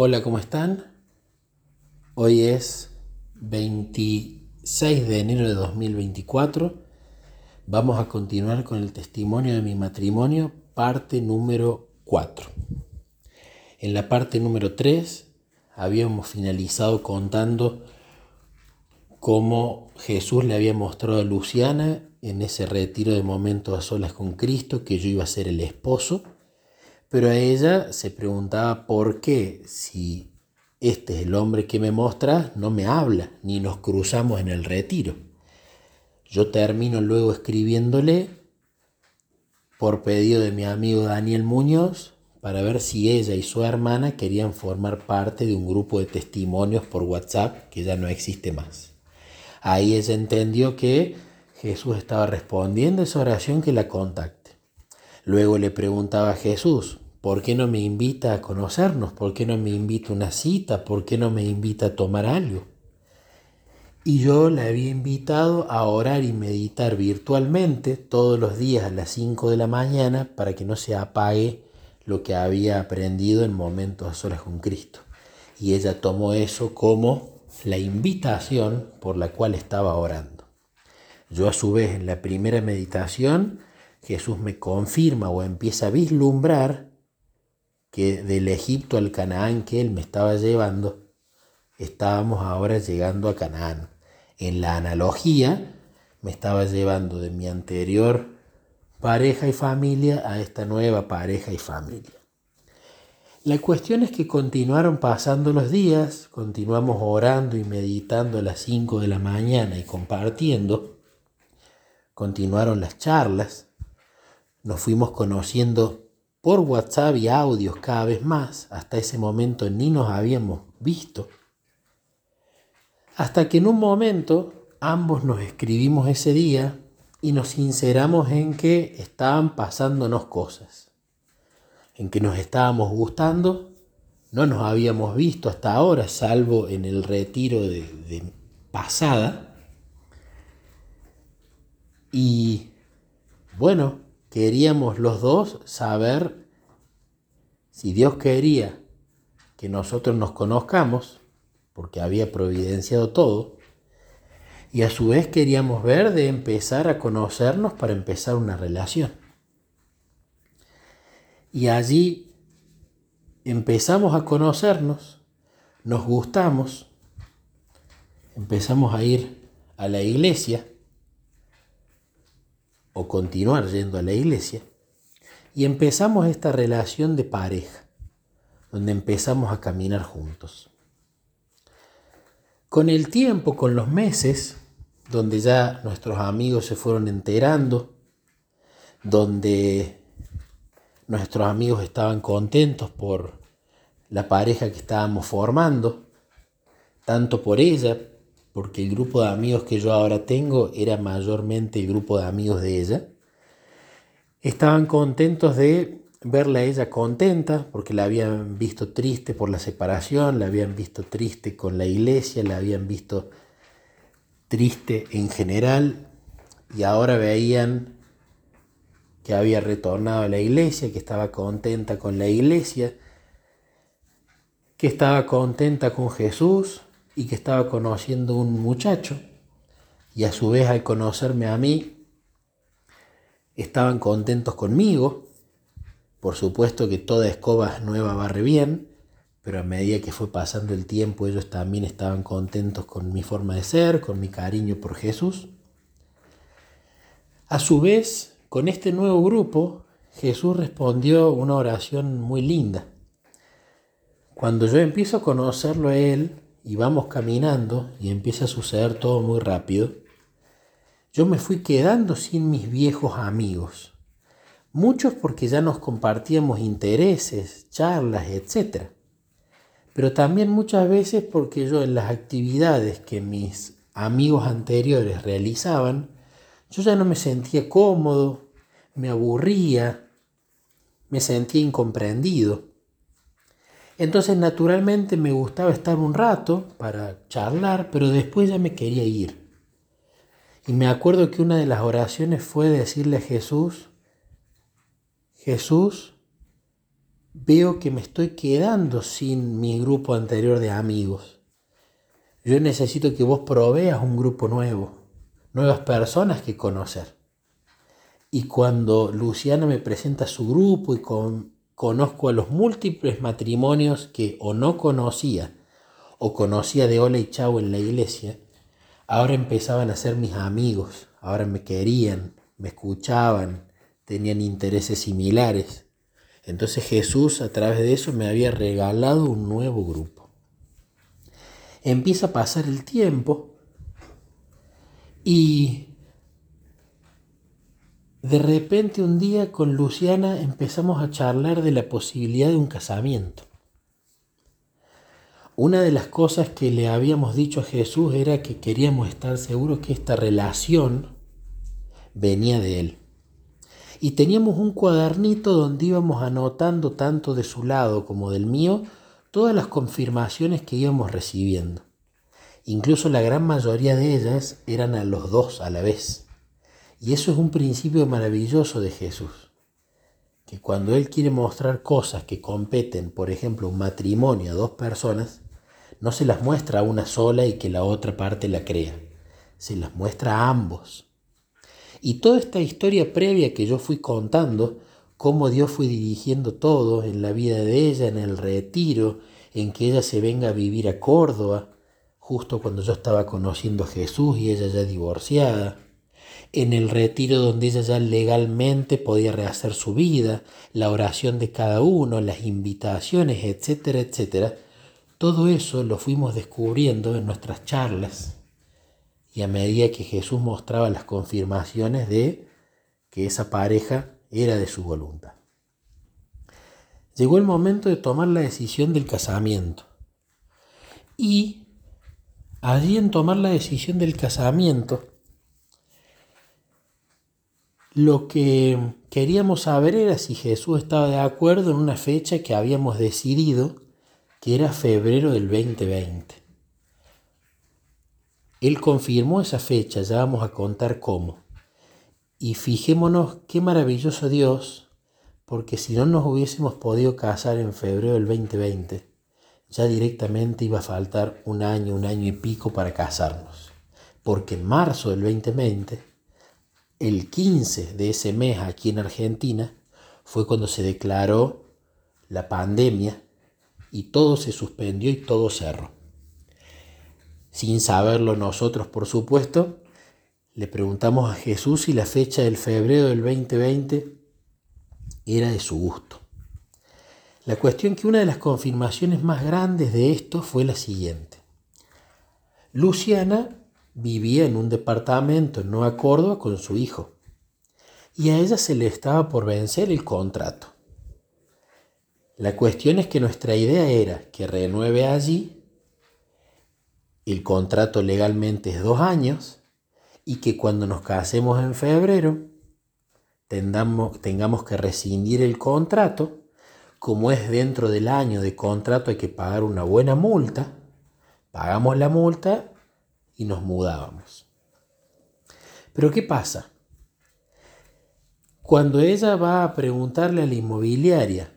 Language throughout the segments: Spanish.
Hola, ¿cómo están? Hoy es 26 de enero de 2024. Vamos a continuar con el testimonio de mi matrimonio, parte número 4. En la parte número 3 habíamos finalizado contando cómo Jesús le había mostrado a Luciana en ese retiro de momentos a solas con Cristo que yo iba a ser el esposo pero a ella se preguntaba por qué, si este es el hombre que me muestra, no me habla, ni nos cruzamos en el retiro. Yo termino luego escribiéndole por pedido de mi amigo Daniel Muñoz para ver si ella y su hermana querían formar parte de un grupo de testimonios por WhatsApp que ya no existe más. Ahí ella entendió que Jesús estaba respondiendo esa oración que la contacta. Luego le preguntaba a Jesús, ¿por qué no me invita a conocernos? ¿Por qué no me invita a una cita? ¿Por qué no me invita a tomar algo? Y yo le había invitado a orar y meditar virtualmente todos los días a las 5 de la mañana para que no se apague lo que había aprendido en momentos a solas con Cristo. Y ella tomó eso como la invitación por la cual estaba orando. Yo a su vez en la primera meditación Jesús me confirma o empieza a vislumbrar que del Egipto al Canaán que él me estaba llevando, estábamos ahora llegando a Canaán. En la analogía, me estaba llevando de mi anterior pareja y familia a esta nueva pareja y familia. La cuestión es que continuaron pasando los días, continuamos orando y meditando a las 5 de la mañana y compartiendo, continuaron las charlas, nos fuimos conociendo por WhatsApp y audios cada vez más. Hasta ese momento ni nos habíamos visto. Hasta que en un momento ambos nos escribimos ese día y nos sinceramos en que estaban pasándonos cosas, en que nos estábamos gustando, no nos habíamos visto hasta ahora, salvo en el retiro de, de pasada. Y bueno, queríamos los dos saber si Dios quería que nosotros nos conozcamos, porque había providenciado todo, y a su vez queríamos ver de empezar a conocernos para empezar una relación. Y allí empezamos a conocernos, nos gustamos, empezamos a ir a la iglesia, o continuar yendo a la iglesia, y empezamos esta relación de pareja, donde empezamos a caminar juntos. Con el tiempo, con los meses, donde ya nuestros amigos se fueron enterando, donde nuestros amigos estaban contentos por la pareja que estábamos formando, tanto por ella porque el grupo de amigos que yo ahora tengo era mayormente el grupo de amigos de ella. Estaban contentos de verla a ella contenta, porque la habían visto triste por la separación, la habían visto triste con la iglesia, la habían visto triste en general, y ahora veían que había retornado a la iglesia, que estaba contenta con la iglesia, que estaba contenta con Jesús, y que estaba conociendo un muchacho y a su vez al conocerme a mí estaban contentos conmigo. Por supuesto que toda escoba nueva barre bien, pero a medida que fue pasando el tiempo ellos también estaban contentos con mi forma de ser, con mi cariño por Jesús. A su vez, con este nuevo grupo, Jesús respondió una oración muy linda. Cuando yo empiezo a conocerlo a Él, y vamos caminando y empieza a suceder todo muy rápido, yo me fui quedando sin mis viejos amigos. Muchos porque ya nos compartíamos intereses, charlas, etc. Pero también muchas veces porque yo en las actividades que mis amigos anteriores realizaban, yo ya no me sentía cómodo, me aburría, me sentía incomprendido. Entonces naturalmente me gustaba estar un rato para charlar, pero después ya me quería ir. Y me acuerdo que una de las oraciones fue decirle a Jesús, Jesús, veo que me estoy quedando sin mi grupo anterior de amigos. Yo necesito que vos proveas un grupo nuevo, nuevas personas que conocer. Y cuando Luciana me presenta su grupo y conozco a los múltiples matrimonios que o no conocía o conocía de hola y chau en la iglesia, ahora empezaban a ser mis amigos, ahora me querían, me escuchaban, tenían intereses similares. Entonces Jesús a través de eso me había regalado un nuevo grupo. Empieza a pasar el tiempo y de repente un día con Luciana empezamos a charlar de la posibilidad de un casamiento. Una de las cosas que le habíamos dicho a Jesús era que queríamos estar seguros que esta relación venía de Él. Y teníamos un cuadernito donde íbamos anotando tanto de su lado como del mío todas las confirmaciones que íbamos recibiendo. Incluso la gran mayoría de ellas eran a los dos a la vez. Y eso es un principio maravilloso de Jesús. Que cuando Él quiere mostrar cosas que competen, por ejemplo, un matrimonio a dos personas, no se las muestra a una sola y que la otra parte la crea, se las muestra a ambos. Y toda esta historia previa que yo fui contando, cómo Dios fue dirigiendo todo en la vida de ella, en el retiro, en que ella se venga a vivir a Córdoba, justo cuando yo estaba conociendo a Jesús y ella ya divorciada, en el retiro donde ella ya legalmente podía rehacer su vida, la oración de cada uno, las invitaciones, etcétera, etcétera, todo eso lo fuimos descubriendo en nuestras charlas y a medida que Jesús mostraba las confirmaciones de que esa pareja era de su voluntad. Llegó el momento de tomar la decisión del casamiento. Y allí en tomar la decisión del casamiento, lo que queríamos saber era si Jesús estaba de acuerdo en una fecha que habíamos decidido que era febrero del 2020. Él confirmó esa fecha, ya vamos a contar cómo. Y fijémonos qué maravilloso Dios, porque si no nos hubiésemos podido casar en febrero del 2020, ya directamente iba a faltar un año, un año y pico para casarnos. Porque en marzo del 2020, el 15 de ese mes aquí en Argentina, fue cuando se declaró la pandemia y todo se suspendió y todo cerró. Sin saberlo nosotros, por supuesto, le preguntamos a Jesús si la fecha del febrero del 2020 era de su gusto. La cuestión que una de las confirmaciones más grandes de esto fue la siguiente. Luciana vivía en un departamento en Nueva Córdoba con su hijo y a ella se le estaba por vencer el contrato. La cuestión es que nuestra idea era que renueve allí, el contrato legalmente es dos años, y que cuando nos casemos en febrero tengamos, tengamos que rescindir el contrato, como es dentro del año de contrato hay que pagar una buena multa, pagamos la multa y nos mudábamos. Pero ¿qué pasa? Cuando ella va a preguntarle a la inmobiliaria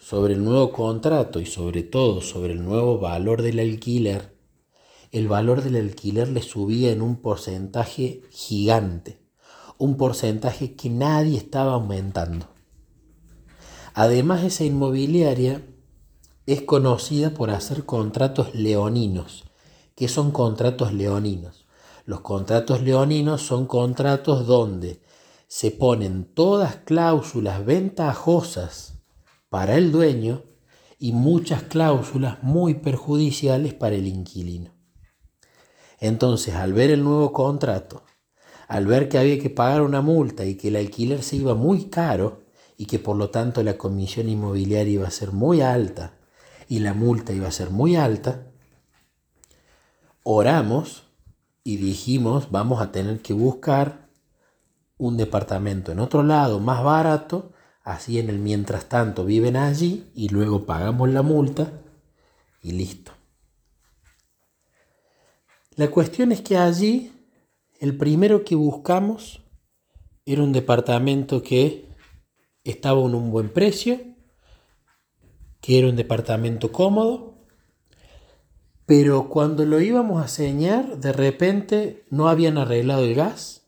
sobre el nuevo contrato y sobre todo sobre el nuevo valor del alquiler, el valor del alquiler le subía en un porcentaje gigante, un porcentaje que nadie estaba aumentando. Además, esa inmobiliaria es conocida por hacer contratos leoninos. ¿Qué son contratos leoninos? Los contratos leoninos son contratos donde se ponen todas cláusulas ventajosas para el dueño y muchas cláusulas muy perjudiciales para el inquilino. Entonces, al ver el nuevo contrato, al ver que había que pagar una multa y que el alquiler se iba muy caro y que por lo tanto la comisión inmobiliaria iba a ser muy alta y la multa iba a ser muy alta, oramos y dijimos vamos a tener que buscar un departamento en otro lado más barato Así en el mientras tanto viven allí y luego pagamos la multa y listo. La cuestión es que allí el primero que buscamos era un departamento que estaba en un buen precio, que era un departamento cómodo, pero cuando lo íbamos a señar, de repente no habían arreglado el gas,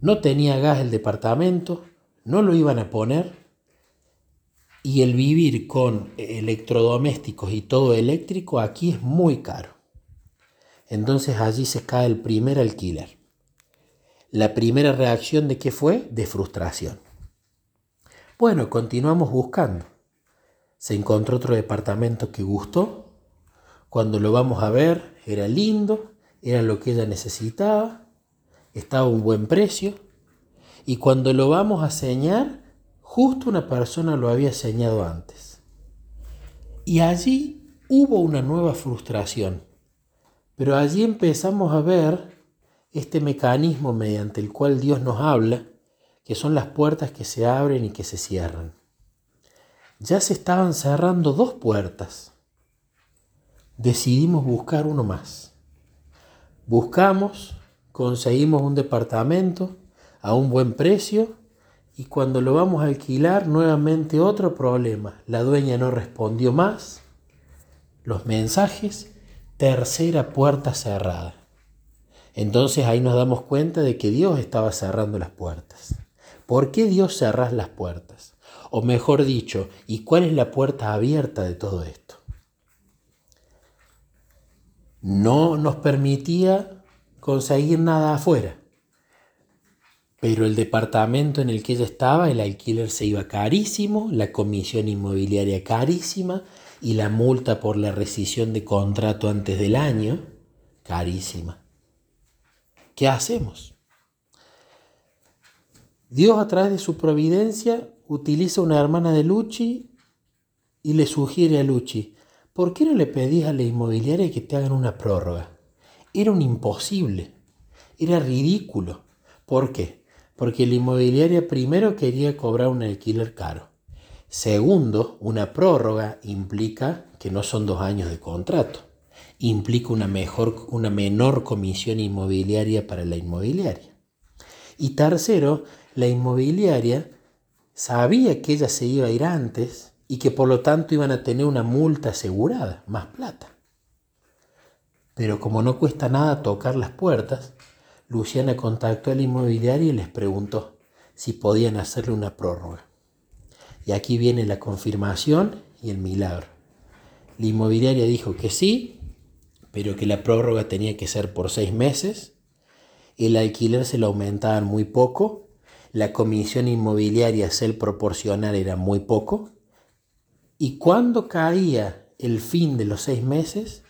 no tenía gas el departamento, no lo iban a poner, y el vivir con electrodomésticos y todo eléctrico aquí es muy caro. Entonces allí se cae el primer alquiler. La primera reacción de qué fue? De frustración. Bueno, continuamos buscando. Se encontró otro departamento que gustó. Cuando lo vamos a ver, era lindo, era lo que ella necesitaba, estaba a un buen precio. Y cuando lo vamos a señar, justo una persona lo había señado antes. Y allí hubo una nueva frustración. Pero allí empezamos a ver este mecanismo mediante el cual Dios nos habla que son las puertas que se abren y que se cierran. Ya se estaban cerrando dos puertas. Decidimos buscar uno más. Buscamos, conseguimos un departamento a un buen precio y cuando lo vamos a alquilar nuevamente otro problema. La dueña no respondió más. Los mensajes, tercera puerta cerrada. Entonces ahí nos damos cuenta de que Dios estaba cerrando las puertas. ¿Por qué Dios cerrás las puertas? O mejor dicho, ¿y cuál es la puerta abierta de todo esto? No nos permitía conseguir nada afuera. Pero el departamento en el que ella estaba, el alquiler se iba carísimo, la comisión inmobiliaria carísima y la multa por la rescisión de contrato antes del año carísima. ¿Qué hacemos? Dios a través de su providencia utiliza una hermana de Luchi y le sugiere a Luchi, ¿por qué no le pedís a la inmobiliaria que te hagan una prórroga? Era un imposible, era ridículo. ¿Por qué? Porque la inmobiliaria primero quería cobrar un alquiler caro. Segundo, una prórroga implica que no son dos años de contrato. Implica una, mejor, una menor comisión inmobiliaria para la inmobiliaria. Y tercero, la inmobiliaria sabía que ella se iba a ir antes y que por lo tanto iban a tener una multa asegurada, más plata. Pero como no cuesta nada tocar las puertas, Luciana contactó a la inmobiliaria y les preguntó si podían hacerle una prórroga. Y aquí viene la confirmación y el milagro. La inmobiliaria dijo que sí, pero que la prórroga tenía que ser por seis meses, el alquiler se lo aumentaban muy poco la comisión inmobiliaria ser proporcional era muy poco. ¿Y cuándo caía el fin de los seis meses?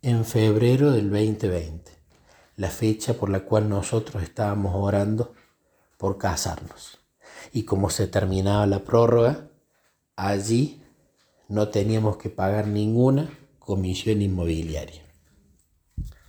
En febrero del 2020, la fecha por la cual nosotros estábamos orando por casarnos. Y como se terminaba la prórroga, allí no teníamos que pagar ninguna comisión inmobiliaria.